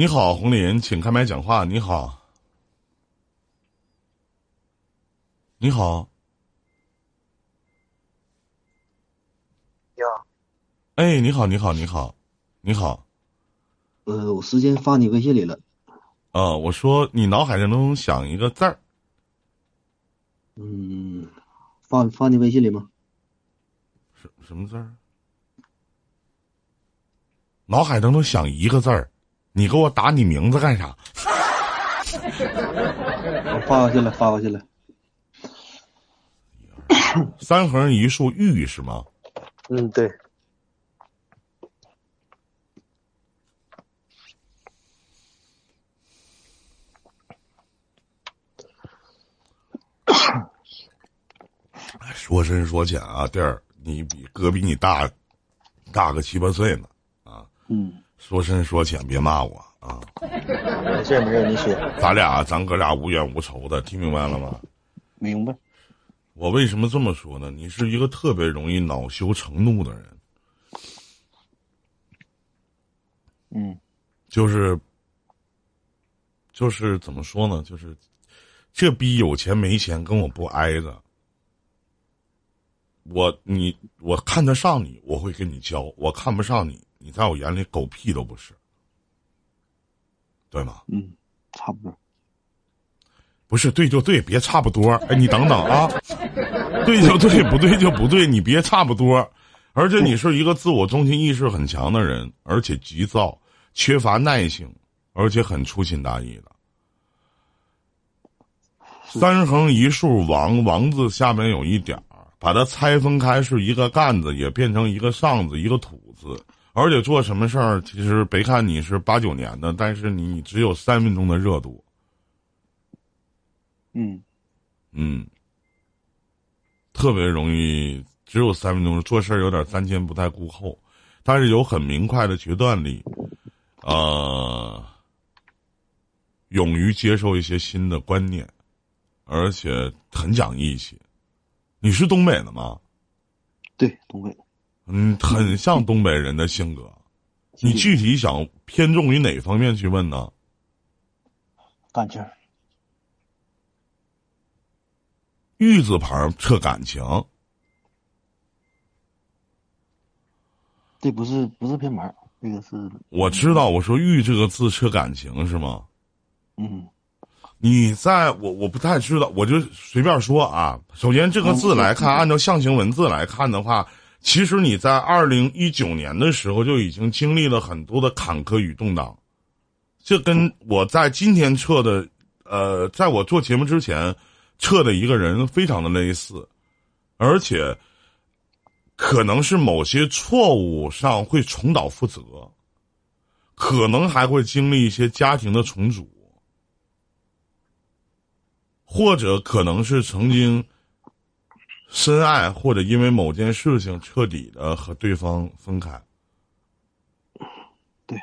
你好，红林，请开麦讲话。你好，你好，你好，哎，你好，你好，你好，你好。呃，我时间发你微信里了。啊，我说你脑海当中想一个字儿。嗯，发发你微信里吗？什什么字儿？脑海当中想一个字儿，你给我打你名字干啥？我发过去了，发过去了。三横一竖玉是吗？嗯，对。说深说浅啊，弟儿，你比哥比你大大个七八岁呢，啊，嗯，说深说浅，别骂我啊。没事没事，你说。咱俩咱哥俩无冤无仇的，听明白了吗？明白。我为什么这么说呢？你是一个特别容易恼羞成怒的人。嗯。就是。就是怎么说呢？就是这逼有钱没钱跟我不挨着。我你我看得上你，我会跟你交；我看不上你，你在我眼里狗屁都不是，对吗？嗯，差不多。不是对就对，别差不多。哎，你等等啊，对就对，不对就不对，你别差不多。而且你是一个自我中心意识很强的人，而且急躁，缺乏耐性，而且很粗心大意的。三横一竖王，王字下面有一点儿。把它拆分开是一个干字，也变成一个上字，一个土字。而且做什么事儿，其实别看你是八九年的，但是你只有三分钟的热度。嗯嗯，特别容易只有三分钟，做事儿有点瞻前不太顾后，但是有很明快的决断力，呃，勇于接受一些新的观念，而且很讲义气。你是东北的吗？对，东北。嗯，很像东北人的性格。你具体想偏重于哪方面去问呢？感情。玉字旁测感情。这不是不是偏旁，这个是。我知道，我说“玉”这个字测感情是吗？嗯。你在我我不太知道，我就随便说啊。首先，这个字来看，按照象形文字来看的话，其实你在二零一九年的时候就已经经历了很多的坎坷与动荡。这跟我在今天测的，呃，在我做节目之前测的一个人非常的类似，而且可能是某些错误上会重蹈覆辙，可能还会经历一些家庭的重组。或者可能是曾经深爱，或者因为某件事情彻底的和对方分开，对，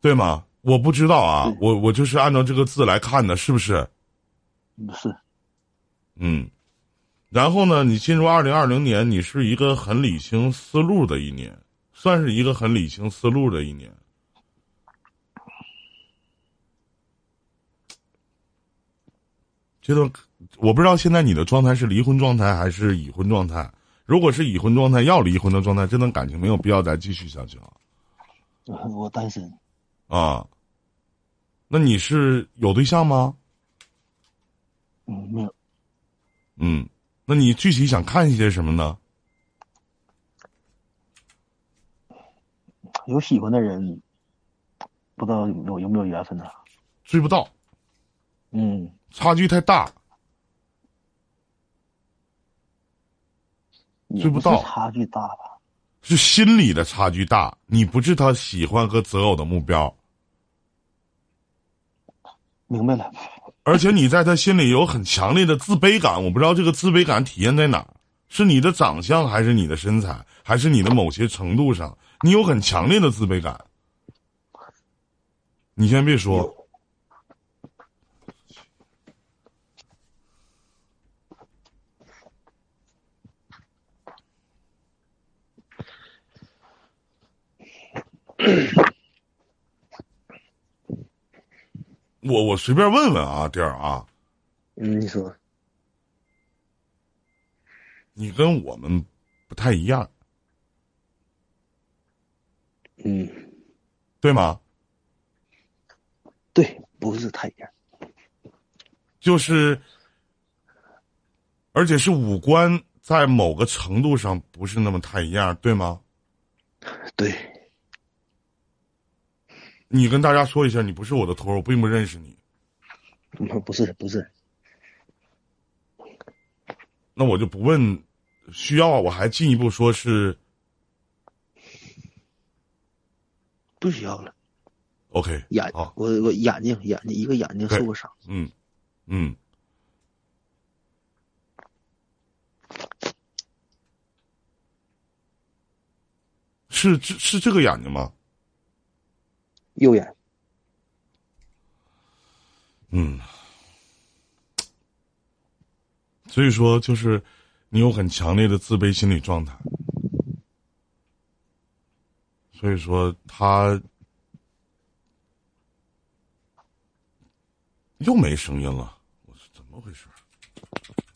对吗？我不知道啊，我我就是按照这个字来看的，是不是？不是，嗯，然后呢？你进入二零二零年，你是一个很理清思路的一年，算是一个很理清思路的一年。这段我不知道，现在你的状态是离婚状态还是已婚状态？如果是已婚状态，要离婚的状态，这段感情没有必要再继续下去了。我单身。啊，那你是有对象吗？嗯，没有。嗯，那你具体想看一些什么呢？有喜欢的人，不知道有有没有缘分呢？追不到。嗯。差距太大，追不到。差距大吧？是心理的差距大，你不是他喜欢和择偶的目标。明白了。而且你在他心里有很强烈的自卑感，我不知道这个自卑感体现在哪儿，是你的长相，还是你的身材，还是你的某些程度上，你有很强烈的自卑感。你先别说。我我随便问问啊，弟儿啊，嗯，你说，你跟我们不太一样，嗯，对吗？对，不是太一样，就是，而且是五官在某个程度上不是那么太一样，对吗？对，你跟大家说一下，你不是我的托儿，我并不认识你，嗯不是不是，那我就不问，需要我还进一步说是。不需要了。OK，眼，啊，我我眼睛眼睛一个眼睛对受过伤，嗯嗯，是是是这个眼睛吗？右眼，嗯，所以说就是你有很强烈的自卑心理状态，所以说他又没声音了，我是怎么回事？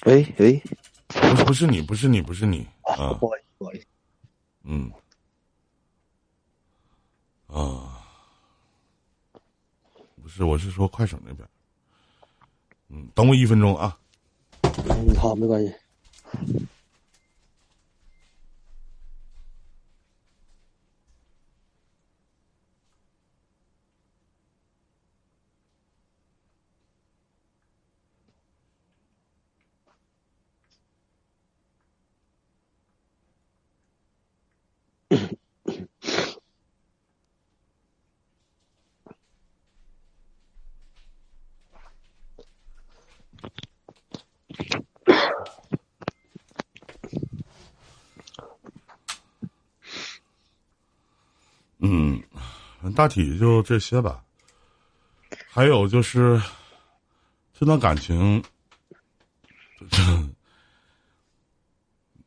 喂喂，不是不是你，不是你，不是你啊，不好意思不好意思，嗯，啊，是，我是说快手那边，嗯，等我一分钟啊。嗯，好，没关系。嗯，大体就这些吧。还有就是，这段感情，这，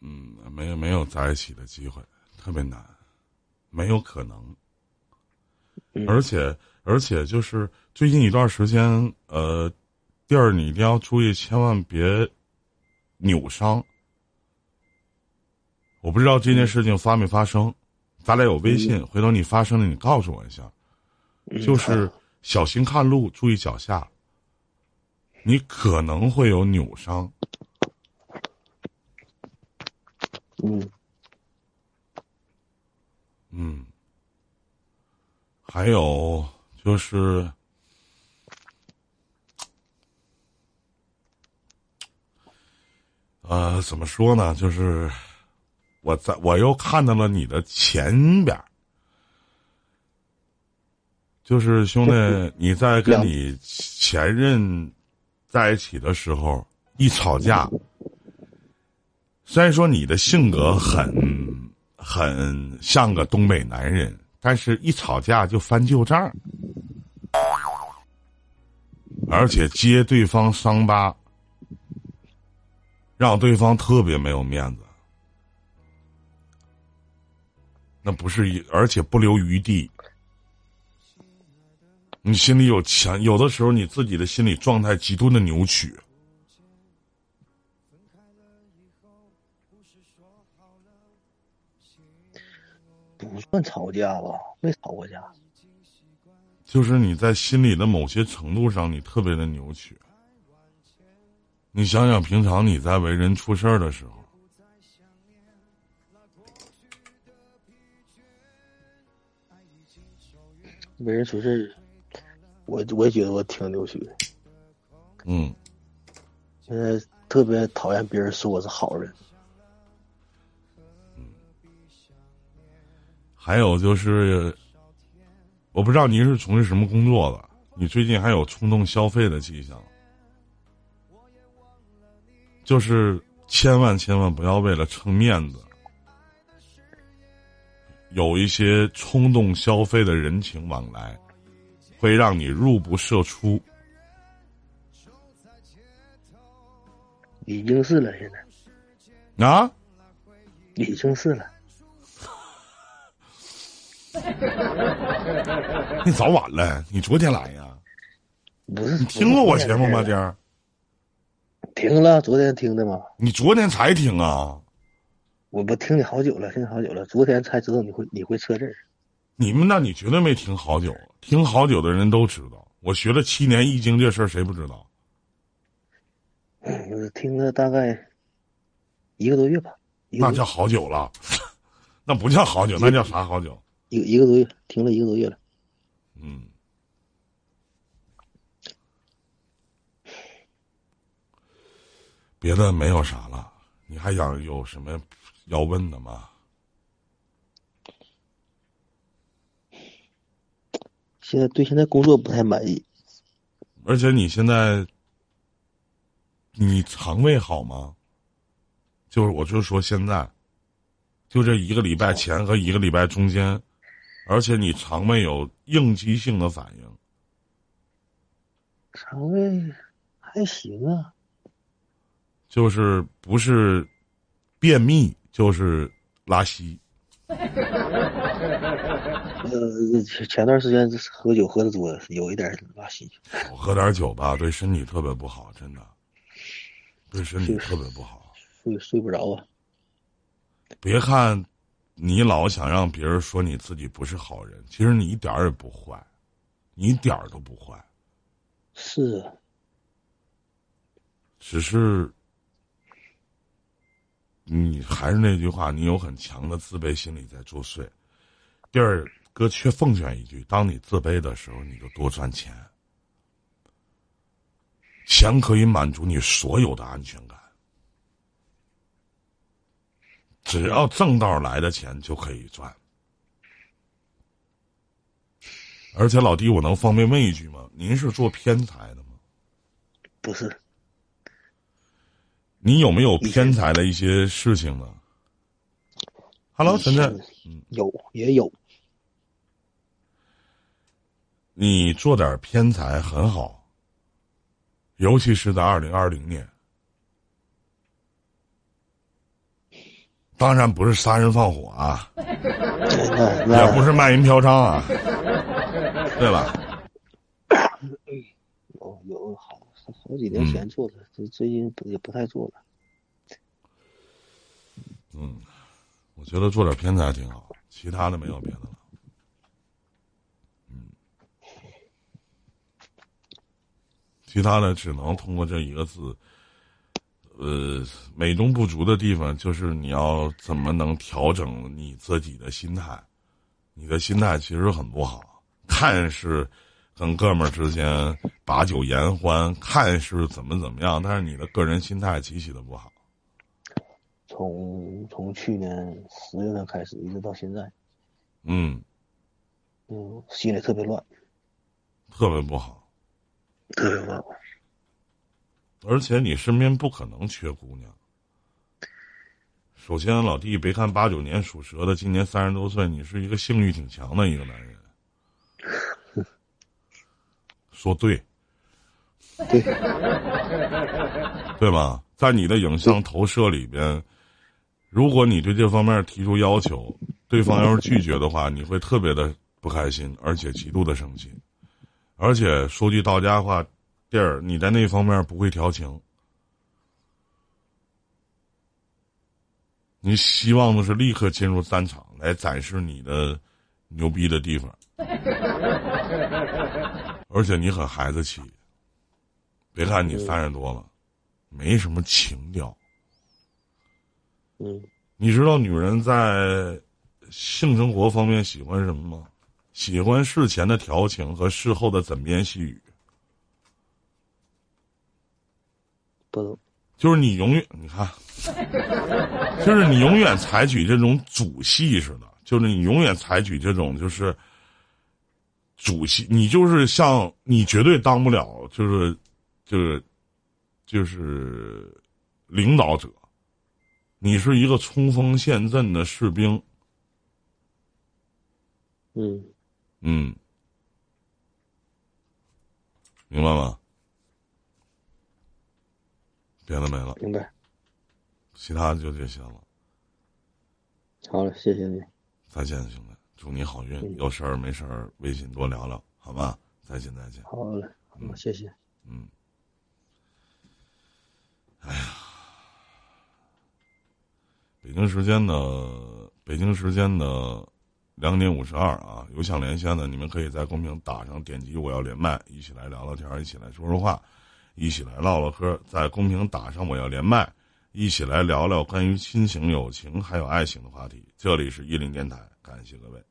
嗯，没有没有在一起的机会，特别难，没有可能。嗯而且而且就是最近一段时间，呃，弟儿你一定要注意，千万别扭伤。我不知道这件事情发没发生，咱俩有微信，回头你发生了你告诉我一下。嗯就是小心看路，注意脚下。你可能会有扭伤，嗯嗯。还有就是，呃，怎么说呢？就是我在我又看到了你的前边儿就是兄弟，你在跟你前任在一起的时候，一吵架，虽然说你的性格很很像个东北男人，但是一吵架就翻旧账，而且揭对方伤疤，让对方特别没有面子。那不是一，而且不留余地。你心里有强，有的时候你自己的心理状态极度的扭曲。不算吵架吧，没吵过架。就是你在心里的某些程度上，你特别的扭曲。你想想，平常你在为人处事儿的时候，为人处事，我我也觉得我挺扭曲的。嗯，现在特别讨厌别人说我是好人。嗯还有就是，我不知道您是从事什么工作的，你最近还有冲动消费的迹象，就是千万千万不要为了撑面子，有一些冲动消费的人情往来，会让你入不敷出。已经是了，现在啊，已经是了。你早晚了，你昨天来呀？不是你听过我节目吗？这这样，听了，昨天听的吗。你昨天才听啊？我不听你好久了，听你好久了，昨天才知道你会你会测字儿。你们那你绝对没听好久，听好久的人都知道。我学了七年易经这事儿，谁不知道？我听了大概一个多月吧，那叫好久了，那不叫好久，那叫啥好久？一个一个多月，听了一个多月了。嗯。别的没有啥了，你还想有什么要问的吗？现在对现在工作不太满意，而且你现在，你肠胃好吗？就是我就说现在，就这一个礼拜前和一个礼拜中间，而且你肠胃有应激性的反应，肠胃还行啊，就是不是便秘就是拉稀。呃，前前段时间喝酒喝的多，有一点拉稀。我喝点酒吧，对身体特别不好，真的，对身体特别不好。睡睡不着啊。别看你老想让别人说你自己不是好人，其实你一点儿也不坏，你一点儿都不坏，是啊，只是你还是那句话，你有很强的自卑心理在作祟。第二，哥却奉劝一句：当你自卑的时候，你就多赚钱，钱可以满足你所有的安全感。只要正道来的钱就可以赚。而且老弟，我能方便问一句吗？您是做偏财的吗？不是你有没有偏财的一些事情呢？Hello，晨晨，有也有，你做点偏财很好，尤其是在二零二零年。当然不是杀人放火啊，也不是卖淫嫖娼啊，对吧？有有好好几年前做的，最最近不也不太做了。嗯，我觉得做点片子还挺好，其他的没有别的了。嗯，其他的只能通过这一个字。呃，美中不足的地方就是你要怎么能调整你自己的心态。你的心态其实很不好，看是跟哥们儿之间把酒言欢，看是怎么怎么样，但是你的个人心态极其的不好。从从去年十月份开始，一直到现在，嗯，嗯，心里特别乱，特别不好。特别乱。而且你身边不可能缺姑娘。首先，老弟，别看八九年属蛇的，今年三十多岁，你是一个性欲挺强的一个男人。说对，对，对吧？在你的影像投射里边，如果你对这方面提出要求，对方要是拒绝的话，你会特别的不开心，而且极度的生气。而且说句到家话，弟儿，你在那方面不会调情。你希望的是立刻进入战场来展示你的牛逼的地方，而且你很孩子气。别看你三十多了，没什么情调。嗯，你知道女人在性生活方面喜欢什么吗？喜欢事前的调情和事后的枕边细语。不懂。就是你永远，你看，就是你永远采取这种主戏似的，就是你永远采取这种就是主席，你就是像你绝对当不了，就是就是就是领导者，你是一个冲锋陷阵的士兵，嗯，嗯，明白吗？别的没了，明白。其他的就这些了。好了，谢谢你。再见，兄弟，祝你好运。有事儿没事儿，微信多聊聊，好吧？再见，再见。好嘞。嗯，谢谢。嗯。哎呀，北京时间的北京时间的两点五十二啊，有想连线的，你们可以在公屏打上点击我要连麦，一起来聊聊天，一起来说说话，一起来唠唠嗑。在公屏打上我要连麦，一起来聊聊关于亲情、友情还有爱情的话题。这里是伊林电台，感谢各位。